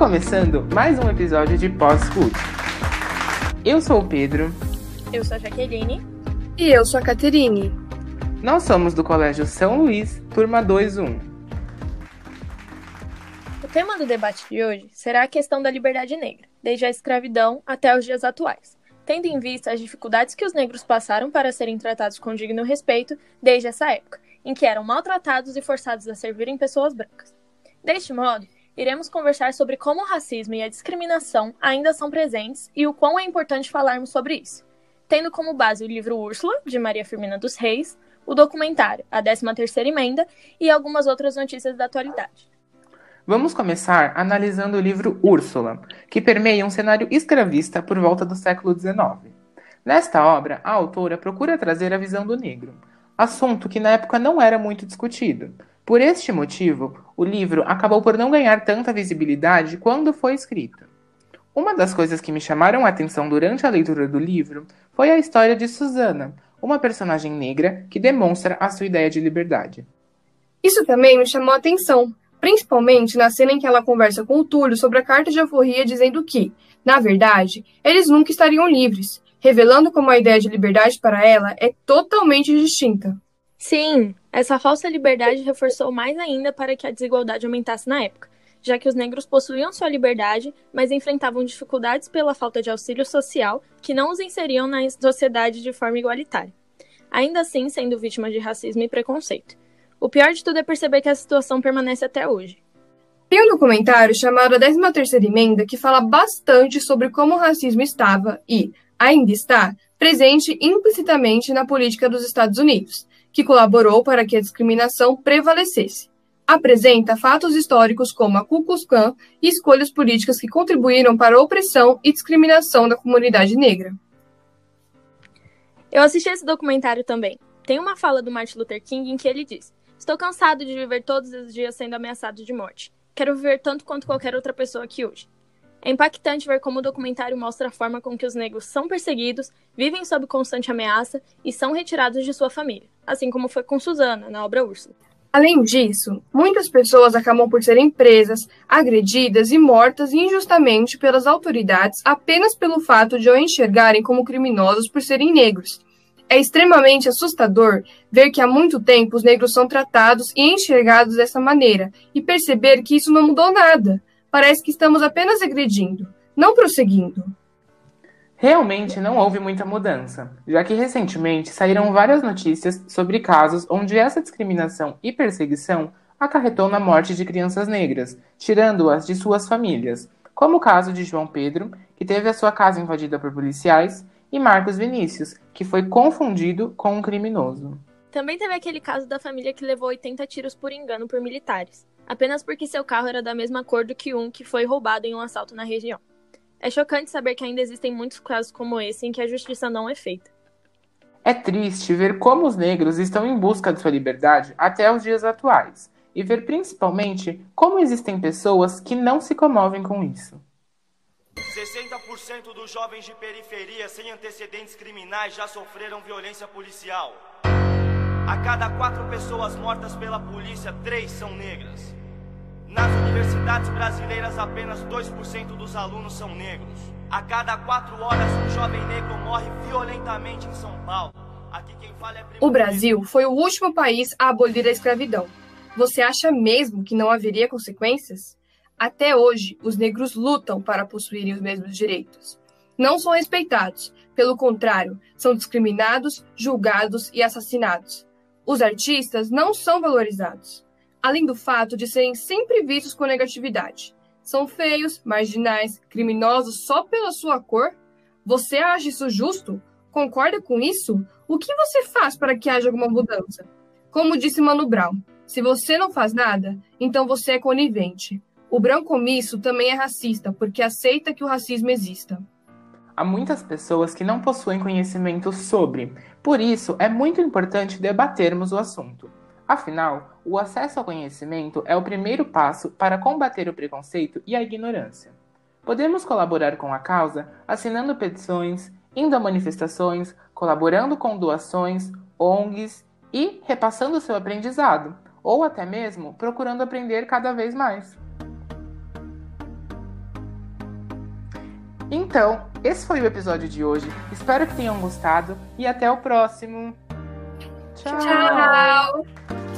Começando mais um episódio de Pós-Food. Eu sou o Pedro. Eu sou a Jaqueline. E eu sou a Caterine. Nós somos do Colégio São Luís, turma 21. O tema do debate de hoje será a questão da liberdade negra, desde a escravidão até os dias atuais, tendo em vista as dificuldades que os negros passaram para serem tratados com digno respeito desde essa época, em que eram maltratados e forçados a servirem pessoas brancas. Deste modo, iremos conversar sobre como o racismo e a discriminação ainda são presentes e o quão é importante falarmos sobre isso, tendo como base o livro Úrsula, de Maria Firmina dos Reis, o documentário A 13ª Emenda e algumas outras notícias da atualidade. Vamos começar analisando o livro Úrsula, que permeia um cenário escravista por volta do século XIX. Nesta obra, a autora procura trazer a visão do negro, assunto que na época não era muito discutido. Por este motivo, o livro acabou por não ganhar tanta visibilidade quando foi escrito. Uma das coisas que me chamaram a atenção durante a leitura do livro foi a história de Susana, uma personagem negra que demonstra a sua ideia de liberdade. Isso também me chamou a atenção, principalmente na cena em que ela conversa com o Túlio sobre a carta de alforria dizendo que, na verdade, eles nunca estariam livres, revelando como a ideia de liberdade para ela é totalmente distinta. Sim, essa falsa liberdade reforçou mais ainda para que a desigualdade aumentasse na época, já que os negros possuíam sua liberdade, mas enfrentavam dificuldades pela falta de auxílio social que não os inseriam na sociedade de forma igualitária, ainda assim sendo vítimas de racismo e preconceito. O pior de tudo é perceber que a situação permanece até hoje. Tem um documentário chamado A 13ª Emenda que fala bastante sobre como o racismo estava e, ainda está, presente implicitamente na política dos Estados Unidos, que colaborou para que a discriminação prevalecesse. Apresenta fatos históricos como a Ku Klux Klan e escolhas políticas que contribuíram para a opressão e discriminação da comunidade negra. Eu assisti esse documentário também. Tem uma fala do Martin Luther King em que ele diz: Estou cansado de viver todos os dias sendo ameaçado de morte. Quero viver tanto quanto qualquer outra pessoa aqui hoje. É impactante ver como o documentário mostra a forma com que os negros são perseguidos, vivem sob constante ameaça e são retirados de sua família, assim como foi com Susana, na obra Úrsula. Além disso, muitas pessoas acabam por serem presas, agredidas e mortas injustamente pelas autoridades apenas pelo fato de o enxergarem como criminosos por serem negros. É extremamente assustador ver que há muito tempo os negros são tratados e enxergados dessa maneira e perceber que isso não mudou nada. Parece que estamos apenas agredindo, não prosseguindo. Realmente não houve muita mudança, já que recentemente saíram várias notícias sobre casos onde essa discriminação e perseguição acarretou na morte de crianças negras, tirando-as de suas famílias, como o caso de João Pedro, que teve a sua casa invadida por policiais, e Marcos Vinícius, que foi confundido com um criminoso. Também teve aquele caso da família que levou 80 tiros por engano por militares, apenas porque seu carro era da mesma cor do que um que foi roubado em um assalto na região. É chocante saber que ainda existem muitos casos como esse em que a justiça não é feita. É triste ver como os negros estão em busca de sua liberdade até os dias atuais, e ver principalmente como existem pessoas que não se comovem com isso. 60% dos jovens de periferia sem antecedentes criminais já sofreram violência policial. A cada quatro pessoas mortas pela polícia, três são negras. Nas universidades brasileiras, apenas 2% dos alunos são negros. A cada quatro horas, um jovem negro morre violentamente em São Paulo. Aqui quem fala é o Brasil foi o último país a abolir a escravidão. Você acha mesmo que não haveria consequências? Até hoje, os negros lutam para possuírem os mesmos direitos. Não são respeitados, pelo contrário, são discriminados, julgados e assassinados. Os artistas não são valorizados além do fato de serem sempre vistos com negatividade. São feios, marginais, criminosos só pela sua cor? Você acha isso justo? Concorda com isso? O que você faz para que haja alguma mudança? Como disse Mano Brown, se você não faz nada, então você é conivente. O branco omisso também é racista, porque aceita que o racismo exista. Há muitas pessoas que não possuem conhecimento sobre, por isso é muito importante debatermos o assunto. Afinal, o acesso ao conhecimento é o primeiro passo para combater o preconceito e a ignorância. Podemos colaborar com a causa assinando petições, indo a manifestações, colaborando com doações, ONGs e repassando seu aprendizado, ou até mesmo procurando aprender cada vez mais. Então, esse foi o episódio de hoje. Espero que tenham gostado e até o próximo. Tchau. Tchau.